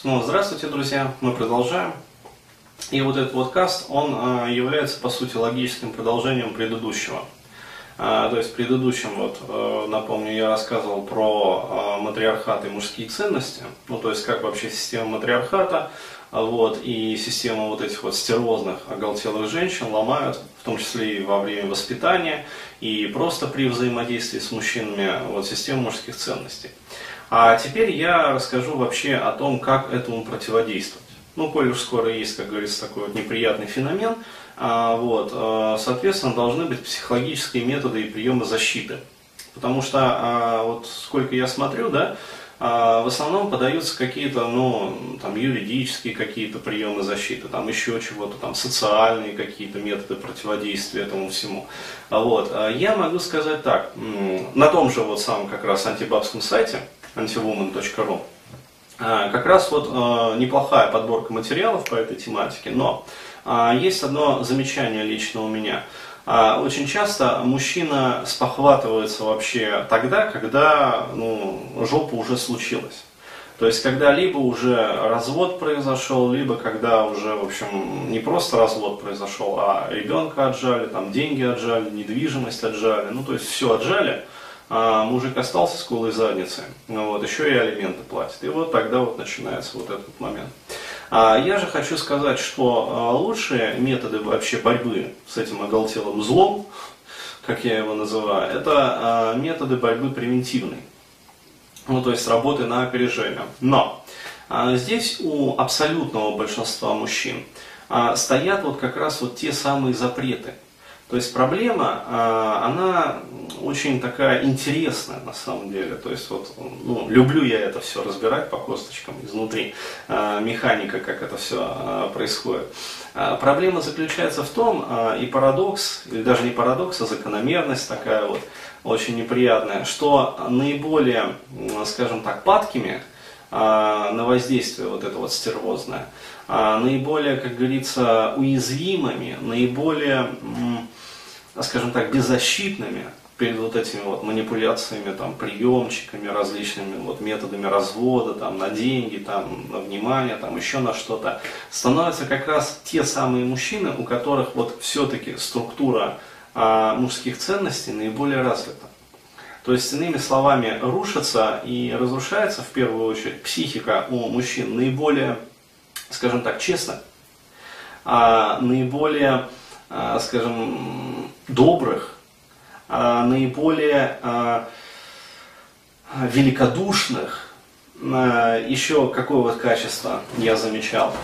Снова здравствуйте, друзья. Мы продолжаем. И вот этот вот каст, он а, является, по сути, логическим продолжением предыдущего. А, то есть в предыдущем, вот, э, напомню, я рассказывал про а, матриархат и мужские ценности. Ну, то есть как вообще система матриархата вот, и система вот этих вот стервозных, оголтелых женщин ломают, в том числе и во время воспитания, и просто при взаимодействии с мужчинами, вот, систему мужских ценностей. А теперь я расскажу вообще о том, как этому противодействовать. Ну, коль уж скоро есть, как говорится, такой вот неприятный феномен, а, вот, а, соответственно, должны быть психологические методы и приемы защиты. Потому что, а, вот сколько я смотрю, да, в основном подаются какие-то, ну, там, юридические какие-то приемы защиты, там, еще чего-то, там, социальные какие-то методы противодействия этому всему. Вот. Я могу сказать так, на том же вот самом как раз антибабском сайте, antiwoman.ru. А, как раз вот а, неплохая подборка материалов по этой тематике, но а, есть одно замечание лично у меня. Очень часто мужчина спохватывается вообще тогда, когда ну, жопа уже случилась. То есть, когда либо уже развод произошел, либо когда уже, в общем, не просто развод произошел, а ребенка отжали, там деньги отжали, недвижимость отжали, ну, то есть все отжали, а мужик остался с голой задницей, ну вот, еще и алименты платит. И вот тогда вот начинается вот этот момент. А я же хочу сказать, что а, лучшие методы вообще борьбы с этим оголтелым злом, как я его называю, это а, методы борьбы превентивной. Ну, то есть работы на опережение. Но а, здесь у абсолютного большинства мужчин стоят вот как раз вот те самые запреты – то есть проблема, а, она очень такая интересная на самом деле. То есть вот, ну, люблю я это все разбирать по косточкам изнутри, а, механика, как это все а, происходит. Проблема заключается в том, и парадокс, или даже не парадокс, а закономерность такая вот очень неприятная, что наиболее, скажем так, падкими на воздействие вот это вот стервозное, наиболее, как говорится, уязвимыми, наиболее скажем так, беззащитными перед вот этими вот манипуляциями, там, приемчиками, различными вот методами развода, там, на деньги, там, на внимание, там, еще на что-то, становятся как раз те самые мужчины, у которых вот все-таки структура а, мужских ценностей наиболее развита. То есть, иными словами, рушится и разрушается в первую очередь психика у мужчин наиболее, скажем так, честно, а наиболее а, скажем, добрых, а, наиболее а, великодушных, еще какое вот качество я замечал.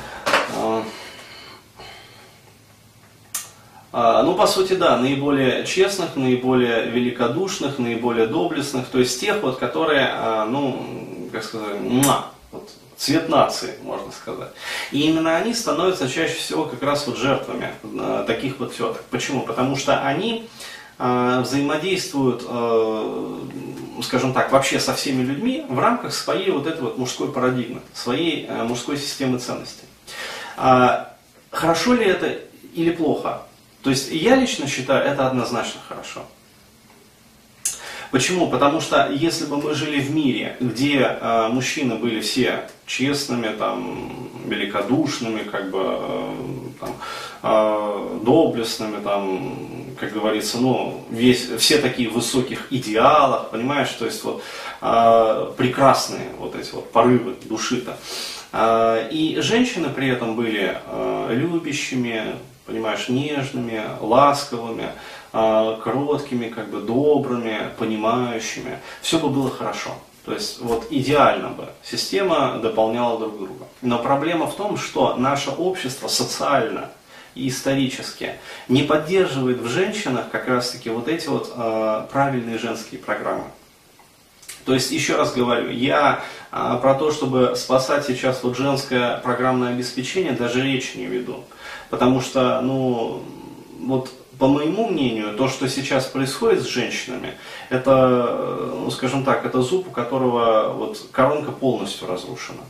Ну, по сути, да, наиболее честных, наиболее великодушных, наиболее доблестных, то есть тех, вот, которые, ну, как сказать, вот, цвет нации, можно сказать. И именно они становятся чаще всего как раз вот жертвами э, таких вот теток. Почему? Потому что они э, взаимодействуют, э, скажем так, вообще со всеми людьми в рамках своей вот этой вот мужской парадигмы, своей мужской системы ценностей. А, хорошо ли это или плохо? То есть я лично считаю, это однозначно хорошо. Почему? Потому что если бы мы жили в мире, где э, мужчины были все честными, там, великодушными, как бы, э, там, э, доблестными, там, как говорится, ну, весь, все такие высоких идеалах, понимаешь, то есть вот э, прекрасные вот эти вот порывы души-то. Э, и женщины при этом были э, любящими, понимаешь, нежными, ласковыми, а, кроткими, как бы добрыми, понимающими. Все бы было хорошо. То есть вот идеально бы система дополняла друг друга. Но проблема в том, что наше общество социально и исторически не поддерживает в женщинах как раз таки вот эти вот э, правильные женские программы. То есть, еще раз говорю, я а, про то, чтобы спасать сейчас вот женское программное обеспечение, даже речи не веду. Потому что, ну, вот по моему мнению, то, что сейчас происходит с женщинами, это, ну, скажем так, это зуб, у которого вот коронка полностью разрушена.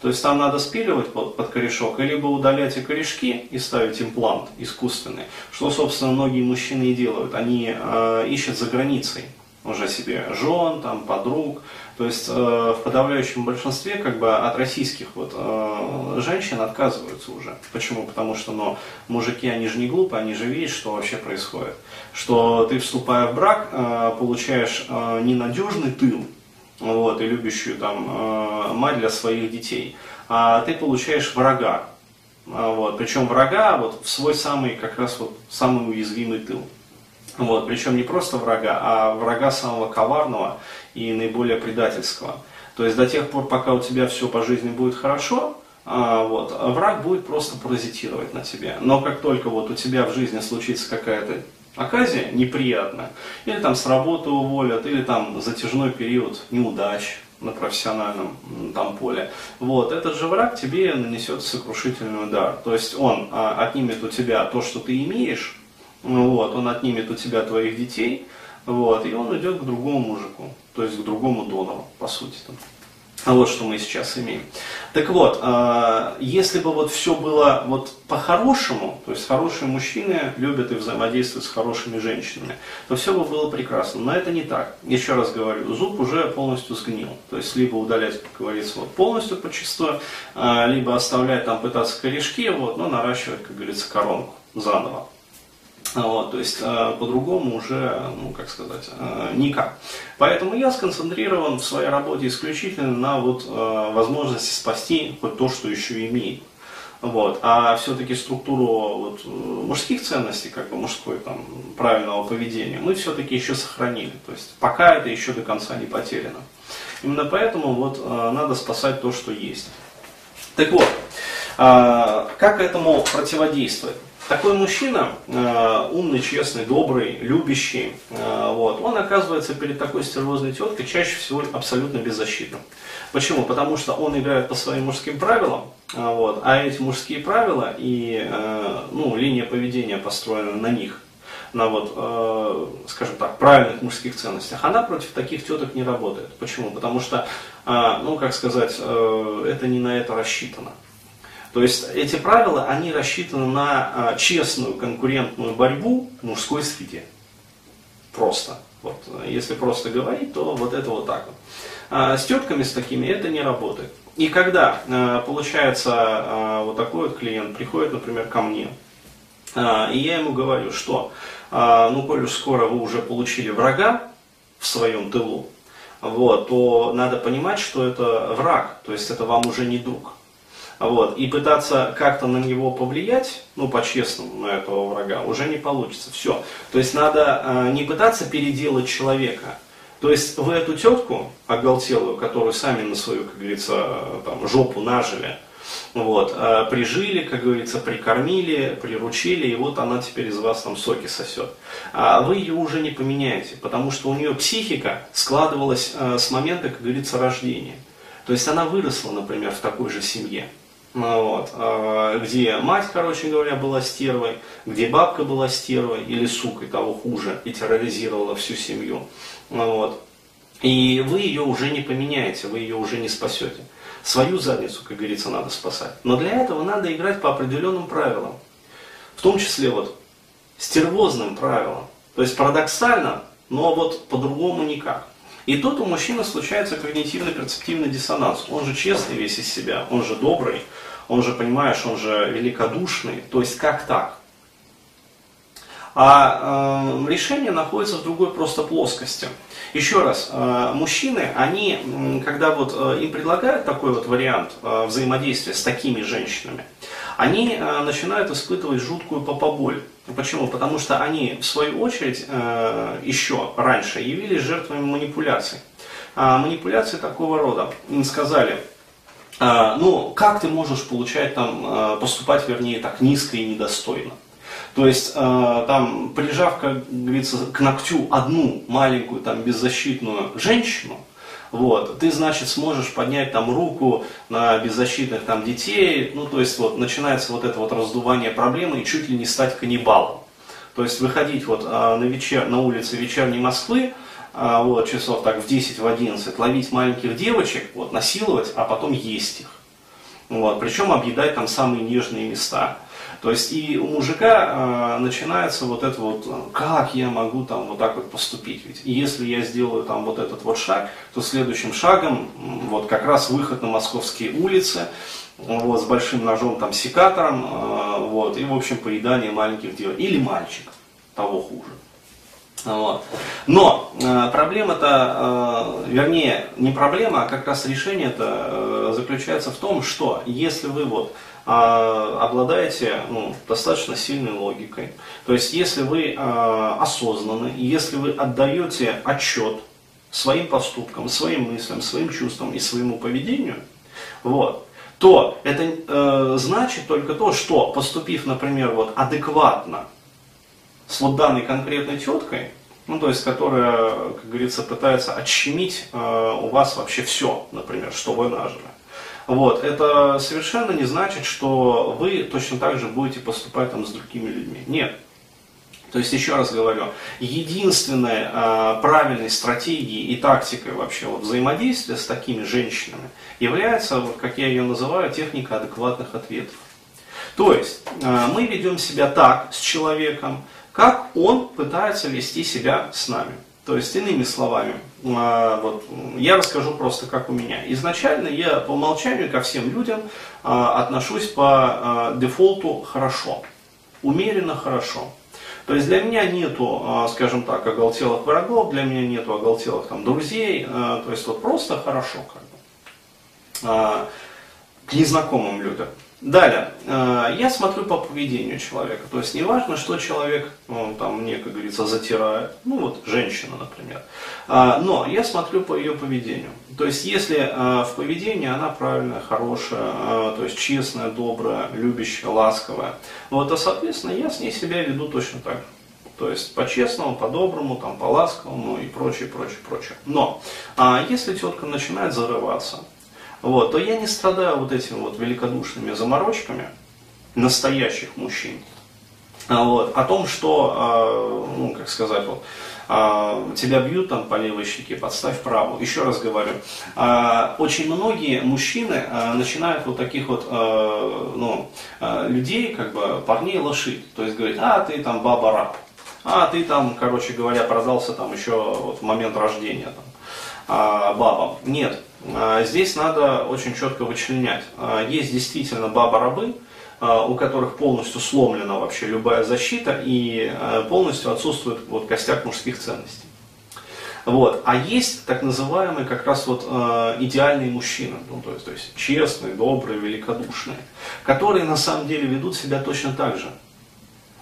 То есть там надо спиливать под, под корешок, либо удалять и корешки и ставить имплант искусственный, что, собственно, многие мужчины и делают. Они э, ищут за границей уже себе жен, там, подруг, То есть э, в подавляющем большинстве как бы от российских вот э, женщин отказываются уже. Почему? Потому что ну, мужики, они же не глупые, они же видят, что вообще происходит. Что ты, вступая в брак, э, получаешь э, ненадежный тыл, вот, и любящую там э, мать для своих детей, а ты получаешь врага. А, вот, причем врага вот в свой самый, как раз вот самый уязвимый тыл. Вот, причем не просто врага, а врага самого коварного и наиболее предательского. То есть до тех пор, пока у тебя все по жизни будет хорошо, а, вот, враг будет просто паразитировать на тебе. Но как только вот у тебя в жизни случится какая-то оказия неприятная, или там с работы уволят, или там затяжной период неудач на профессиональном там поле, вот, этот же враг тебе нанесет сокрушительный удар. То есть он а, отнимет у тебя то, что ты имеешь, вот, он отнимет у тебя твоих детей, вот, и он идет к другому мужику, то есть к другому донору, по сути. Там. А вот что мы сейчас имеем. Так вот, э, если бы вот все было вот по-хорошему, то есть хорошие мужчины любят и взаимодействуют с хорошими женщинами, то все бы было прекрасно. Но это не так. Еще раз говорю, зуб уже полностью сгнил. То есть либо удалять, как говорится, вот полностью почистую, э, либо оставлять там пытаться корешки, вот, но наращивать, как говорится, коронку заново. Вот, то есть э, по-другому уже, ну как сказать, э, никак. Поэтому я сконцентрирован в своей работе исключительно на вот, возможности спасти хоть то, что еще имеет. Вот. А все-таки структуру вот, мужских ценностей, как бы мужской там, правильного поведения, мы все-таки еще сохранили. То есть пока это еще до конца не потеряно. Именно поэтому вот, надо спасать то, что есть. Так вот, как этому противодействовать? Такой мужчина, э, умный, честный, добрый, любящий, э, вот, он оказывается перед такой стервозной теткой чаще всего абсолютно беззащитным. Почему? Потому что он играет по своим мужским правилам, э, вот, а эти мужские правила и ну, линия поведения построена на них, на вот, скажем так, правильных мужских ценностях, она против таких теток не работает. Почему? Потому что, ну, как сказать, это не на это рассчитано. То есть эти правила, они рассчитаны на а, честную конкурентную борьбу в мужской среде. Просто. Вот, если просто говорить, то вот это вот так вот. А с тетками с такими это не работает. И когда а, получается а, вот такой вот клиент приходит, например, ко мне, и я ему говорю, что ну, коль уж скоро вы уже получили врага в своем тылу, вот, то надо понимать, что это враг, то есть это вам уже не друг. Вот, и пытаться как-то на него повлиять, ну, по-честному, на этого врага, уже не получится. Все. То есть надо э, не пытаться переделать человека. То есть вы эту тетку оголтелую, которую сами на свою, как говорится, там, жопу нажили, вот, э, прижили, как говорится, прикормили, приручили, и вот она теперь из вас там соки сосет. А вы ее уже не поменяете, потому что у нее психика складывалась э, с момента, как говорится, рождения. То есть она выросла, например, в такой же семье. Ну вот, а, где мать, короче говоря, была стервой, где бабка была стервой или сукой, того хуже, и терроризировала всю семью. Ну вот. И вы ее уже не поменяете, вы ее уже не спасете. Свою задницу, как говорится, надо спасать. Но для этого надо играть по определенным правилам. В том числе вот стервозным правилам. То есть парадоксально, но вот по-другому никак. И тут у мужчины случается когнитивно-перцептивный диссонанс. Он же честный весь из себя, он же добрый, он же, понимаешь, он же великодушный. То есть как так? А э, решение находится в другой просто плоскости. Еще раз, э, мужчины, они, когда вот э, им предлагают такой вот вариант э, взаимодействия с такими женщинами, они э, начинают испытывать жуткую попоболь. Почему? Потому что они, в свою очередь, э, еще раньше явились жертвами манипуляций. А манипуляции такого рода. Им сказали, ну, как ты можешь получать там, а, поступать, вернее, так низко и недостойно? То есть, а, там, прижав, как говорится, к ногтю одну маленькую, там, беззащитную женщину, вот, ты, значит, сможешь поднять там руку на беззащитных там детей, ну, то есть, вот, начинается вот это вот раздувание проблемы и чуть ли не стать каннибалом. То есть, выходить вот на, вечер, на улице вечерней Москвы, а, вот, часов так в 10, в 11, ловить маленьких девочек, вот, насиловать, а потом есть их. Вот, причем объедать там самые нежные места. То есть и у мужика э, начинается вот это вот, как я могу там вот так вот поступить. Ведь если я сделаю там вот этот вот шаг, то следующим шагом вот как раз выход на московские улицы, вот, с большим ножом там секатором, э, вот, и в общем поедание маленьких девочек. Или мальчик, того хуже. Вот. Но э, проблема-то, э, вернее, не проблема, а как раз решение-то э, заключается в том, что если вы вот э, обладаете ну, достаточно сильной логикой, то есть если вы э, осознаны, если вы отдаете отчет своим поступкам, своим мыслям, своим чувствам и своему поведению, вот, то это э, значит только то, что поступив, например, вот адекватно с вот данной конкретной теткой, ну, то есть, которая, как говорится, пытается отщемить э, у вас вообще все, например, что вы нажили. Вот, это совершенно не значит, что вы точно так же будете поступать там с другими людьми. Нет. То есть, еще раз говорю, единственной э, правильной стратегией и тактикой вообще вот, взаимодействия с такими женщинами является, вот, как я ее называю, техника адекватных ответов. То есть, э, мы ведем себя так с человеком, как он пытается вести себя с нами. То есть, иными словами, а, вот, я расскажу просто, как у меня. Изначально я по умолчанию ко всем людям а, отношусь по а, дефолту хорошо, умеренно хорошо. То есть для меня нету, скажем так, оголтелых врагов, для меня нету оголтелых там, друзей, то есть вот просто хорошо как бы. К незнакомым людям. Далее, э, я смотрю по поведению человека. То есть неважно, что человек ну, там, мне, как говорится, затирает. Ну вот женщина, например. А, но я смотрю по ее поведению. То есть если э, в поведении она правильная, хорошая, э, то есть честная, добрая, любящая, ласковая, вот, то, соответственно, я с ней себя веду точно так же. То есть по-честному, по-доброму, там, по-ласковому и прочее, прочее, прочее. Но а если тетка начинает зарываться, вот, то я не страдаю вот этими вот великодушными заморочками настоящих мужчин. А вот, о том, что, э, ну, как сказать, вот, э, тебя бьют там по левой щеке, подставь правую. Еще раз говорю, очень многие мужчины начинают вот таких вот ну, людей, как бы парней лошить. То есть говорить, а ты там баба раб, а ты там, короче говоря, продался там еще вот в момент рождения там, бабам. Нет, а, здесь надо очень четко вычленять. А, есть действительно баба-рабы, а, у которых полностью сломлена вообще любая защита и полностью отсутствует вот костяк мужских ценностей. Вот. А есть так называемые как раз вот э, идеальные мужчины, ну, то, есть, то есть честные, добрые, великодушные, которые на самом деле ведут себя точно так же.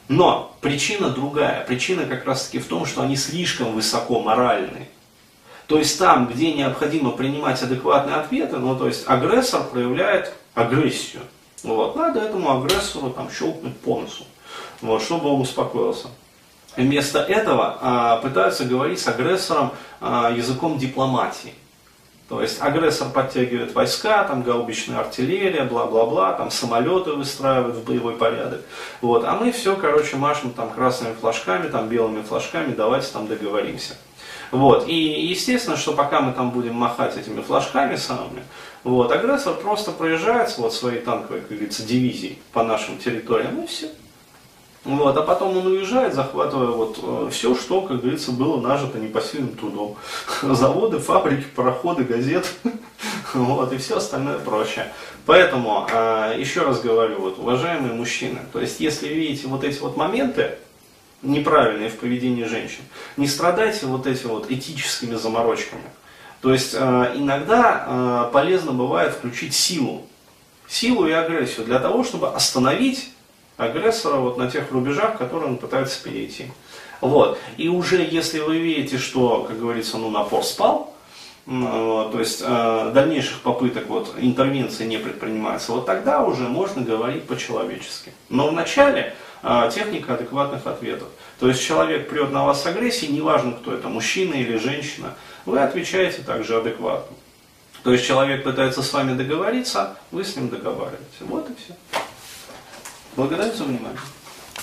Но причина другая. Причина как раз таки в том, что они слишком высоко моральные. То есть там, где необходимо принимать адекватные ответы, ну то есть агрессор проявляет агрессию. Вот, надо этому агрессору там щелкнуть по носу, вот, чтобы он успокоился. Вместо этого а, пытаются говорить с агрессором а, языком дипломатии. То есть агрессор подтягивает войска, там гаубичная артиллерия, бла-бла-бла, там самолеты выстраивают в боевой порядок. Вот. А мы все, короче, машем там красными флажками, там белыми флажками, давайте там договоримся. Вот. И естественно, что пока мы там будем махать этими флажками самыми, вот, агрессор просто проезжает вот своей танковой, как говорится, дивизией по нашим территориям, и все. Вот, а потом он уезжает, захватывая вот э, все, что, как говорится, было нажито непосильным трудом. Заводы, фабрики, пароходы, газеты, вот, и все остальное прочее. Поэтому, э, еще раз говорю, вот, уважаемые мужчины, то есть, если видите вот эти вот моменты, неправильные в поведении женщин. Не страдайте вот этими вот этическими заморочками. То есть э, иногда э, полезно бывает включить силу. Силу и агрессию для того, чтобы остановить агрессора вот на тех рубежах, которые он пытается перейти. Вот. И уже если вы видите, что, как говорится, ну, напор спал, то есть э, дальнейших попыток вот, интервенции не предпринимается, вот тогда уже можно говорить по-человечески. Но вначале техника адекватных ответов. То есть человек прет на вас с агрессией, неважно кто это, мужчина или женщина, вы отвечаете также адекватно. То есть человек пытается с вами договориться, вы с ним договариваете. Вот и все. Благодарю за внимание.